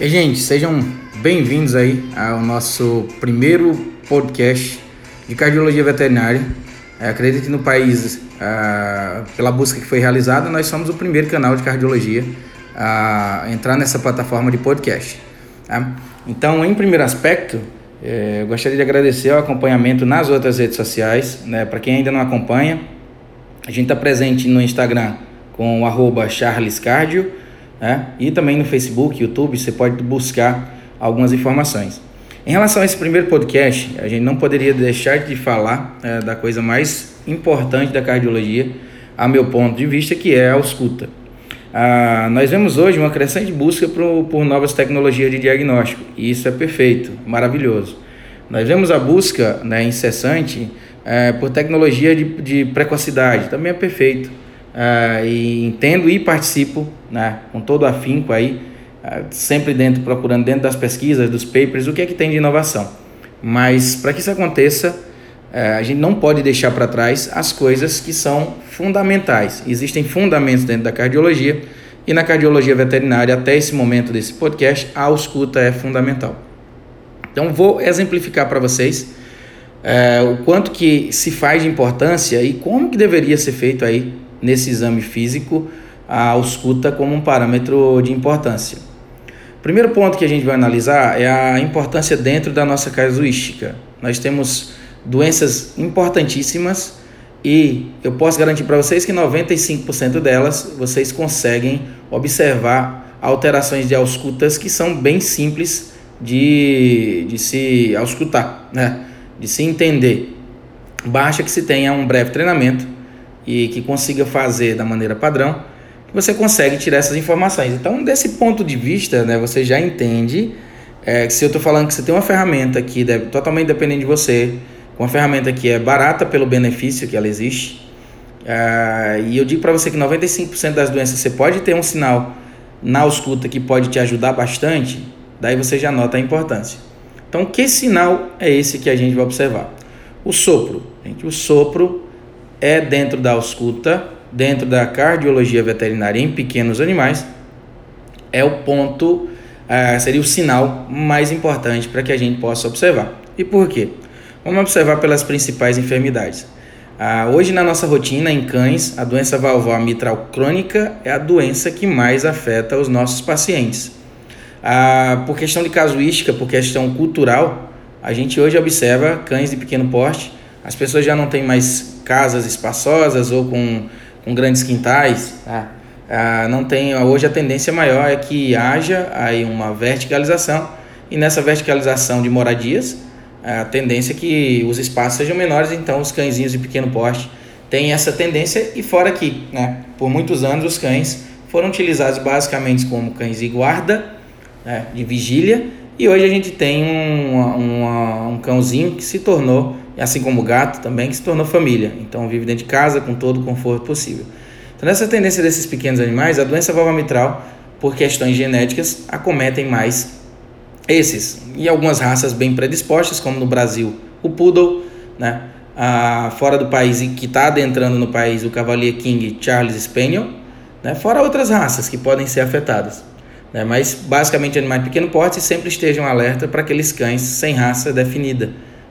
E gente, sejam bem-vindos aí ao nosso primeiro podcast de cardiologia veterinária. É, acredito que no país, ah, pela busca que foi realizada, nós somos o primeiro canal de cardiologia a entrar nessa plataforma de podcast. Tá? Então, em primeiro aspecto, é, eu gostaria de agradecer o acompanhamento nas outras redes sociais. Né? Para quem ainda não acompanha, a gente está presente no Instagram com o charlescardio né? e também no Facebook, YouTube, você pode buscar algumas informações. Em relação a esse primeiro podcast, a gente não poderia deixar de falar é, da coisa mais importante da cardiologia, a meu ponto de vista, que é a ausculta. Ah, nós vemos hoje uma crescente busca por, por novas tecnologias de diagnóstico, e isso é perfeito, maravilhoso. Nós vemos a busca né, incessante é, por tecnologia de, de precocidade, também é perfeito. Ah, e entendo e participo né, com todo afinco aí, ah, sempre dentro, procurando dentro das pesquisas, dos papers, o que é que tem de inovação. Mas para que isso aconteça, eh, a gente não pode deixar para trás as coisas que são fundamentais. Existem fundamentos dentro da cardiologia e na cardiologia veterinária, até esse momento desse podcast, a ausculta é fundamental. Então vou exemplificar para vocês é, o quanto que se faz de importância e como que deveria ser feito aí nesse exame físico a ausculta como um parâmetro de importância. O primeiro ponto que a gente vai analisar é a importância dentro da nossa casuística. Nós temos doenças importantíssimas e eu posso garantir para vocês que 95% delas vocês conseguem observar alterações de auscultas que são bem simples de, de se auscultar, né? de se entender. Basta que se tenha um breve treinamento e que consiga fazer da maneira padrão, você consegue tirar essas informações. Então, desse ponto de vista, né, você já entende é, que se eu estou falando que você tem uma ferramenta que deve, totalmente dependente de você, uma ferramenta que é barata pelo benefício que ela existe, é, e eu digo para você que 95% das doenças você pode ter um sinal na ausculta que pode te ajudar bastante, daí você já nota a importância. Então, que sinal é esse que a gente vai observar? O sopro. Gente, o sopro é dentro da ausculta, dentro da cardiologia veterinária em pequenos animais, é o ponto, uh, seria o sinal mais importante para que a gente possa observar. E por quê? Vamos observar pelas principais enfermidades. Uh, hoje, na nossa rotina em cães, a doença valvar mitral crônica é a doença que mais afeta os nossos pacientes. Uh, por questão de casuística, por questão cultural, a gente hoje observa cães de pequeno porte, as pessoas já não têm mais casas espaçosas ou com, com grandes quintais, tá? ah, não tem, hoje a tendência maior é que haja aí uma verticalização. E nessa verticalização de moradias, a tendência é que os espaços sejam menores, então os cãezinhos de pequeno porte têm essa tendência. E fora que, né, por muitos anos os cães foram utilizados basicamente como cães de guarda, né, de vigília, e hoje a gente tem um, um, um cãozinho que se tornou assim como o gato também, que se tornou família. Então vive dentro de casa com todo o conforto possível. Então, nessa tendência desses pequenos animais, a doença vulvar mitral, por questões genéticas, acometem mais esses. E algumas raças bem predispostas, como no Brasil o Poodle, né? Ah, fora do país e que está adentrando no país o Cavalier King Charles Spaniel, né? fora outras raças que podem ser afetadas. Né? Mas basicamente animais de pequeno porte sempre estejam alerta para aqueles cães sem raça definida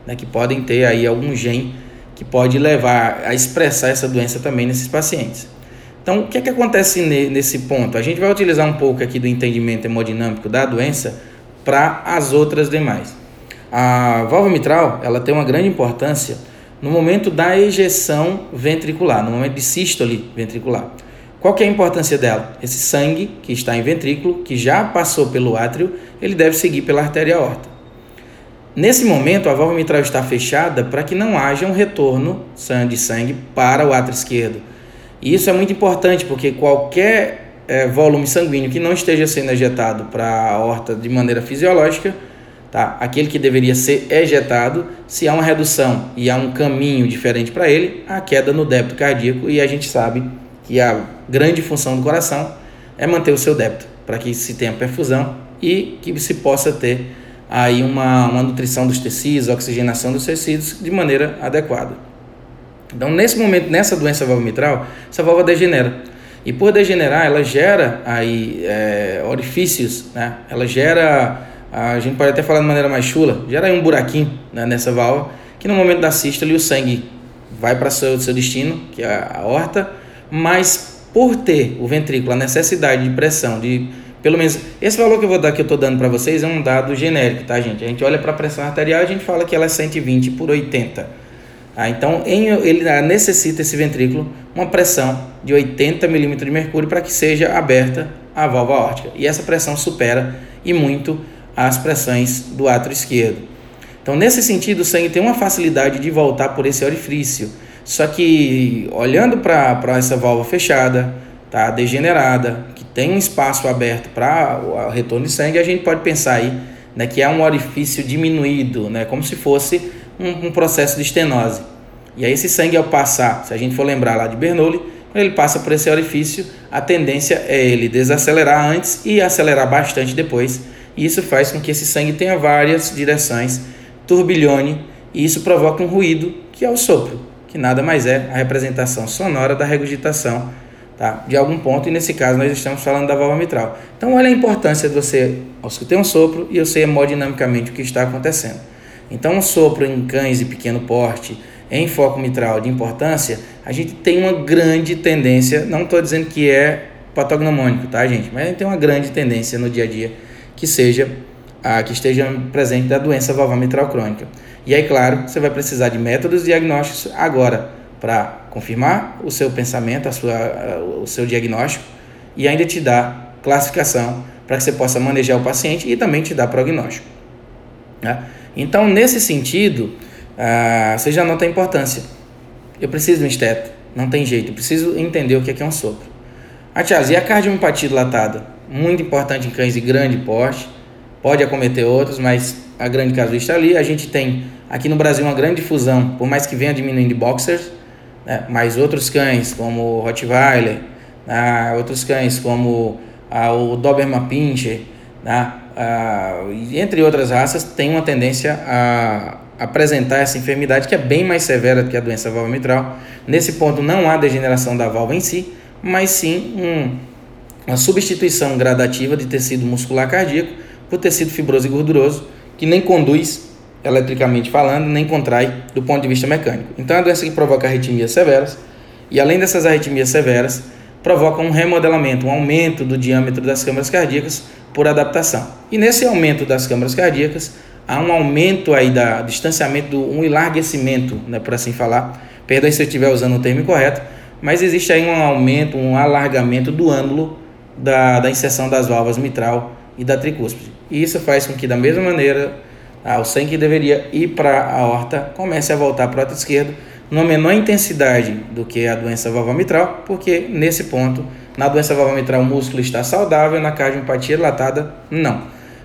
né, que podem ter aí algum gene que pode levar a expressar essa doença também nesses pacientes. Então, o que é que acontece nesse ponto? A gente vai utilizar um pouco aqui do entendimento hemodinâmico da doença para as outras demais. A válvula mitral, ela tem uma grande importância no momento da ejeção ventricular, no momento de sístole ventricular. Qual que é a importância dela? Esse sangue que está em ventrículo, que já passou pelo átrio, ele deve seguir pela artéria aorta. Nesse momento, a válvula mitral está fechada para que não haja um retorno de sangue para o átrio esquerdo. E isso é muito importante porque qualquer é, volume sanguíneo que não esteja sendo ejetado para a aorta de maneira fisiológica, tá? aquele que deveria ser ejetado, se há uma redução e há um caminho diferente para ele, a queda no débito cardíaco. E a gente sabe que a grande função do coração é manter o seu débito, para que se tenha perfusão e que se possa ter aí uma, uma nutrição dos tecidos, oxigenação dos tecidos de maneira adequada. Então, nesse momento, nessa doença valva mitral, essa válvula degenera. E por degenerar, ela gera aí é, orifícios, né? Ela gera, a gente pode até falar de maneira mais chula, gera aí um buraquinho né, nessa válvula, que no momento da sístole o sangue vai para o seu, seu destino, que é a horta, mas por ter o ventrículo a necessidade de pressão de pelo menos esse valor que eu vou dar que eu estou dando para vocês é um dado genérico, tá, gente? A gente olha para a pressão arterial e a gente fala que ela é 120 por 80. Ah, então, em, ele necessita esse ventrículo uma pressão de 80 milímetros de mercúrio para que seja aberta a válvula aórtica. E essa pressão supera e muito as pressões do átrio esquerdo. Então, nesse sentido, o sangue tem uma facilidade de voltar por esse orifício. Só que, olhando para essa válvula fechada, tá, degenerada, tem um espaço aberto para o retorno de sangue, a gente pode pensar aí né, que é um orifício diminuído, né, como se fosse um, um, processo de estenose. E aí esse sangue ao passar, se a gente for lembrar lá de Bernoulli, quando ele passa por esse orifício, a tendência é ele desacelerar antes e acelerar bastante depois. E isso faz com que esse sangue tenha várias direções, turbilhone, e isso provoca um ruído, que é o sopro, que nada mais é a representação sonora da regurgitação tá? de algum ponto, e nesse caso nós estamos falando da válvula mitral. Então, olha a importância de você escutar um sopro e eu sei hemodinamicamente o que está acontecendo. Então, um sopro em cães de pequeno porte, em foco mitral de importância, a gente tem uma grande tendência, não estou dizendo que é patognomônico, tá, gente? Mas a gente tem uma grande tendência no dia a dia que seja a que esteja presente da doença valvar mitral crônica. E aí, claro, você vai precisar de métodos diagnósticos agora para confirmar o seu pensamento, a sua, o seu diagnóstico e ainda te dar classificação para que você possa manejar o paciente e também te dar prognóstico. Né? Então, nesse sentido, ah, você já nota a importância. Eu preciso de um esteto, não tem jeito, eu preciso entender o que é, que é um sopro. Ah, Thiago, e a cardiomiopatia dilatada? Muito importante em cães de grande porte, pode acometer outros, mas a grande casuística ali. A gente tem aqui no Brasil uma grande difusão, por mais que venha diminuindo de boxers, né? mas outros cães, como o Rottweiler, né? outros cães como ah, o Doberman Pinscher, né? ah, entre outras raças, têm uma tendência a apresentar essa enfermidade que é bem mais severa do que a doença válvula mitral. Nesse ponto não há degeneração da válvula em si, mas sim um, uma substituição gradativa de tecido muscular cardíaco por tecido fibroso e gorduroso, que nem conduz eletricamente falando, nem contrai do ponto de vista mecânico. Então é uma doença que provoca arritmias severas e além dessas arritmias severas, provoca um remodelamento, um aumento do diâmetro das câmaras cardíacas por adaptação. E nesse aumento das câmaras cardíacas, há um aumento aí da distanciamento, do, um enlarguecimento, né, por assim falar. Perdão se eu estiver usando o termo correto, mas existe aí um aumento, um alargamento do ângulo da, da inserção das válvulas mitral e da tricúspide. E isso faz com que, da mesma maneira, ah, o sangue que deveria ir para a aorta comece a voltar para o lado esquerdo numa menor intensidade do que a doença valvar mitral, porque nesse ponto, na doença valvar mitral, o músculo está saudável, na cardiopatia dilatada, não.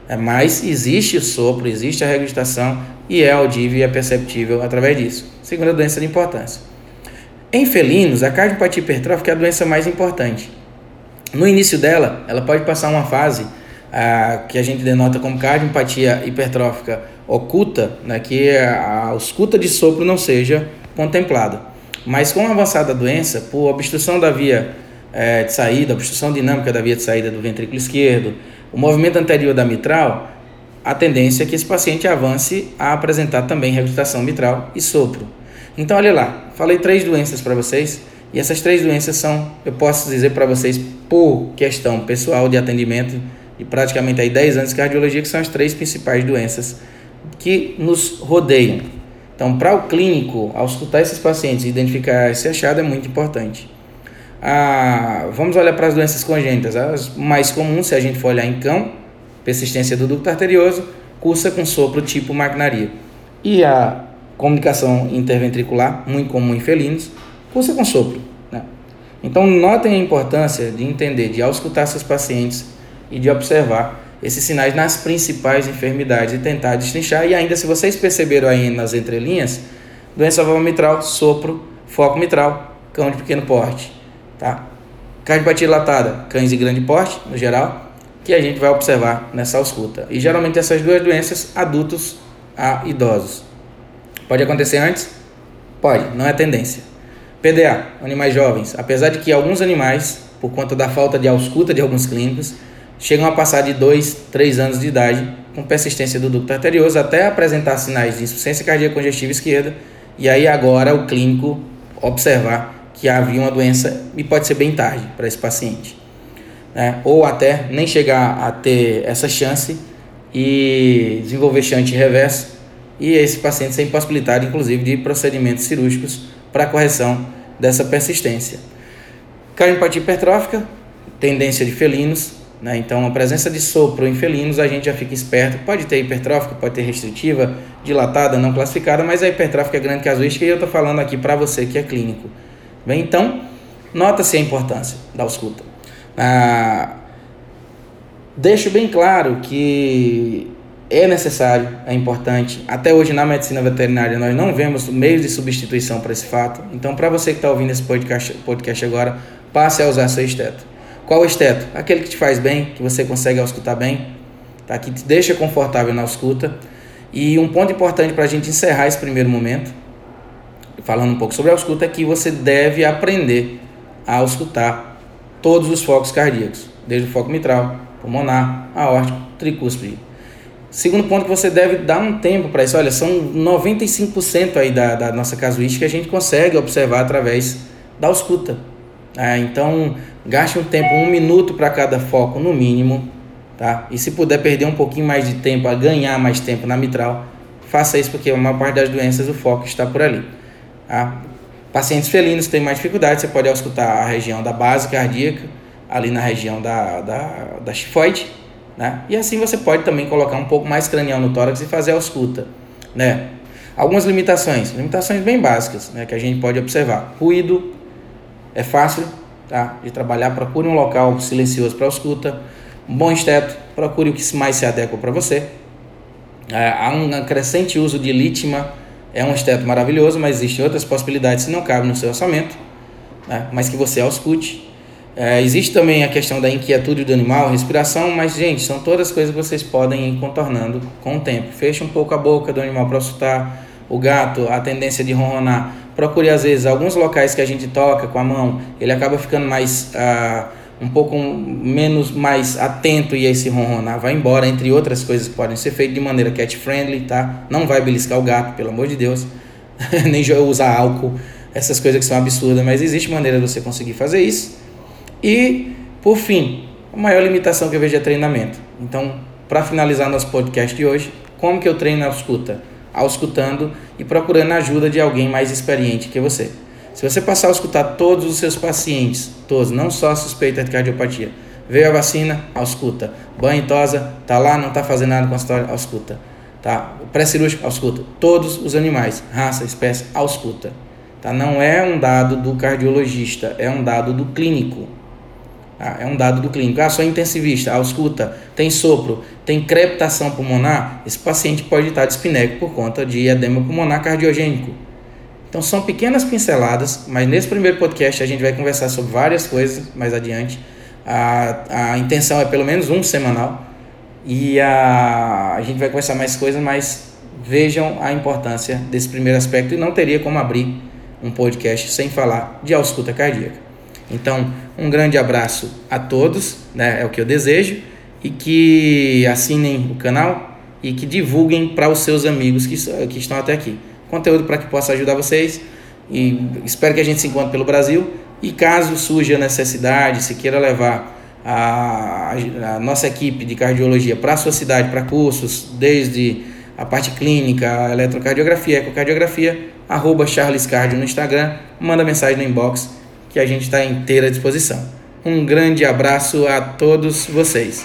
É, mas existe o sopro, existe a regurgitação e é audível e é perceptível através disso. Segunda doença de importância. Em felinos, a cardiopatia hipertrófica é a doença mais importante. No início dela, ela pode passar uma fase ah, que a gente denota como cardiopatia hipertrófica oculta, né, que a ausculta de sopro não seja contemplada. Mas com a avançada da doença, por obstrução da via é, de saída, obstrução dinâmica da via de saída do ventrículo esquerdo, o movimento anterior da mitral, a tendência é que esse paciente avance a apresentar também regurgitação mitral e sopro. Então, olha lá, falei três doenças para vocês, e essas três doenças são, eu posso dizer para vocês, por questão pessoal de atendimento, de praticamente aí 10 anos de cardiologia, que são as três principais doenças que nos rodeiam. Então, para o clínico, ao escutar esses pacientes e identificar esse achado, é muito importante. Ah, vamos olhar para as doenças congênitas. As mais comuns, se a gente for olhar em cão, persistência do ducto arterioso, cursa com sopro tipo maquinaria. E a comunicação interventricular, muito comum em felinos, cursa com sopro. Né? Então, notem a importância de entender, de auscultar esses pacientes e de observar esses sinais nas principais enfermidades e tentar destrinchar. E ainda, se vocês perceberam aí nas entrelinhas, doença valva mitral, sopro, foco mitral, cão de pequeno porte, tá? Cardiopatia dilatada, cães de grande porte, no geral, que a gente vai observar nessa ausculta. E geralmente essas duas doenças, adultos a idosos. Pode acontecer antes? Pode, não é tendência. PDA, animais jovens. Apesar de que alguns animais por conta da falta de ausculta de alguns clínicos, chegam a passar de 2, 3 anos de idade com persistência do ducto arterioso até apresentar sinais de insuficiência cardíaca congestiva esquerda e aí agora o clínico observar que havia uma doença e pode ser bem tarde para esse paciente. Né? Ou até nem chegar a ter essa chance e desenvolver shunt reverso e esse paciente ser impossibilitado inclusive de procedimentos cirúrgicos para correção dessa persistência. Cardiopatia hipertrófica, tendência de felinos, né? Então, a presença de sopro em felinos, a gente já fica esperto. Pode ter hipertrófica, pode ter restritiva, dilatada, não classificada, mas a hipertrófica é grande casuística e eu estou falando aqui para você que é clínico. Bem, então, nota-se a importância da ausculta. Ah, deixo bem claro que é necessário, é importante. Até hoje, na medicina veterinária, nós não vemos meios de substituição para esse fato. Então, para você que está ouvindo esse podcast, podcast agora, passe a usar seu esteto. Qual o esteto? Aquele que te faz bem, que você consegue auscultar bem, tá? que te deixa confortável na ausculta. E um ponto importante para a gente encerrar esse primeiro momento, falando um pouco sobre a ausculta, é que você deve aprender a auscultar todos os focos cardíacos, desde o foco mitral, pulmonar, aórtico, tricúspide. Segundo ponto que você deve dar um tempo para isso. Olha, são 95% aí da, da nossa casuística que a gente consegue observar através da ausculta. É, então, gaste um tempo, um minuto para cada foco no mínimo, tá? E se puder perder um pouquinho mais de tempo, a ganhar mais tempo na mitral, faça isso porque a maior parte das doenças o foco está por ali. Tá? Pacientes felinos têm mais dificuldade, você pode auscultar a região da base cardíaca, ali na região da, da, da chifoide, né? E assim você pode também colocar um pouco mais cranial no tórax e fazer a ausculta, né? Algumas limitações, limitações bem básicas, né, que a gente pode observar. Ruído, é fácil tá? de trabalhar. Procure um local silencioso para escuta. Um bom esteto, procure o que mais se adequa para você. É, há um crescente uso de lítima, é um esteto maravilhoso, mas existem outras possibilidades que não cabem no seu orçamento, né? mas que você auscute. É, existe também a questão da inquietude do animal, respiração, mas, gente, são todas coisas que vocês podem ir contornando com o tempo. Feche um pouco a boca do animal para auscultar. O gato, a tendência de ronronar procure às vezes alguns locais que a gente toca com a mão, ele acaba ficando mais uh, um pouco menos mais atento e esse ronronar vai embora, entre outras coisas que podem ser feitas de maneira cat friendly, tá? Não vai beliscar o gato, pelo amor de Deus, nem usar álcool, essas coisas que são absurdas, mas existe maneira de você conseguir fazer isso. E por fim, a maior limitação que eu vejo é treinamento. Então, para finalizar nosso podcast de hoje, como que eu treino a escuta? Auscultando e procurando a ajuda de alguém mais experiente que você. Se você passar a escutar todos os seus pacientes, todos, não só suspeita de cardiopatia, veio a vacina, ausculta. Banho e tosa, tá lá, não tá fazendo nada com a história, ausculta. Tá? Pré-cirúrgico, ausculta. Todos os animais, raça, espécie, ausculta. Tá? Não é um dado do cardiologista, é um dado do clínico. Ah, é um dado do clínico. Ah, sou intensivista, ausculta, tem sopro, tem crepitação pulmonar, esse paciente pode estar dispneco por conta de edema pulmonar cardiogênico. Então são pequenas pinceladas, mas nesse primeiro podcast a gente vai conversar sobre várias coisas mais adiante. A, a intenção é pelo menos um semanal e a, a gente vai conversar mais coisas, mas vejam a importância desse primeiro aspecto e não teria como abrir um podcast sem falar de ausculta cardíaca. Então, um grande abraço a todos, né, é o que eu desejo, e que assinem o canal e que divulguem para os seus amigos que, que estão até aqui. Conteúdo para que possa ajudar vocês e espero que a gente se encontre pelo Brasil. E caso surja necessidade, se queira levar a, a nossa equipe de cardiologia para a sua cidade, para cursos, desde a parte clínica, a eletrocardiografia, ecocardiografia, arroba Charles Cardio no Instagram, manda mensagem no inbox que a gente está inteira à disposição. Um grande abraço a todos vocês.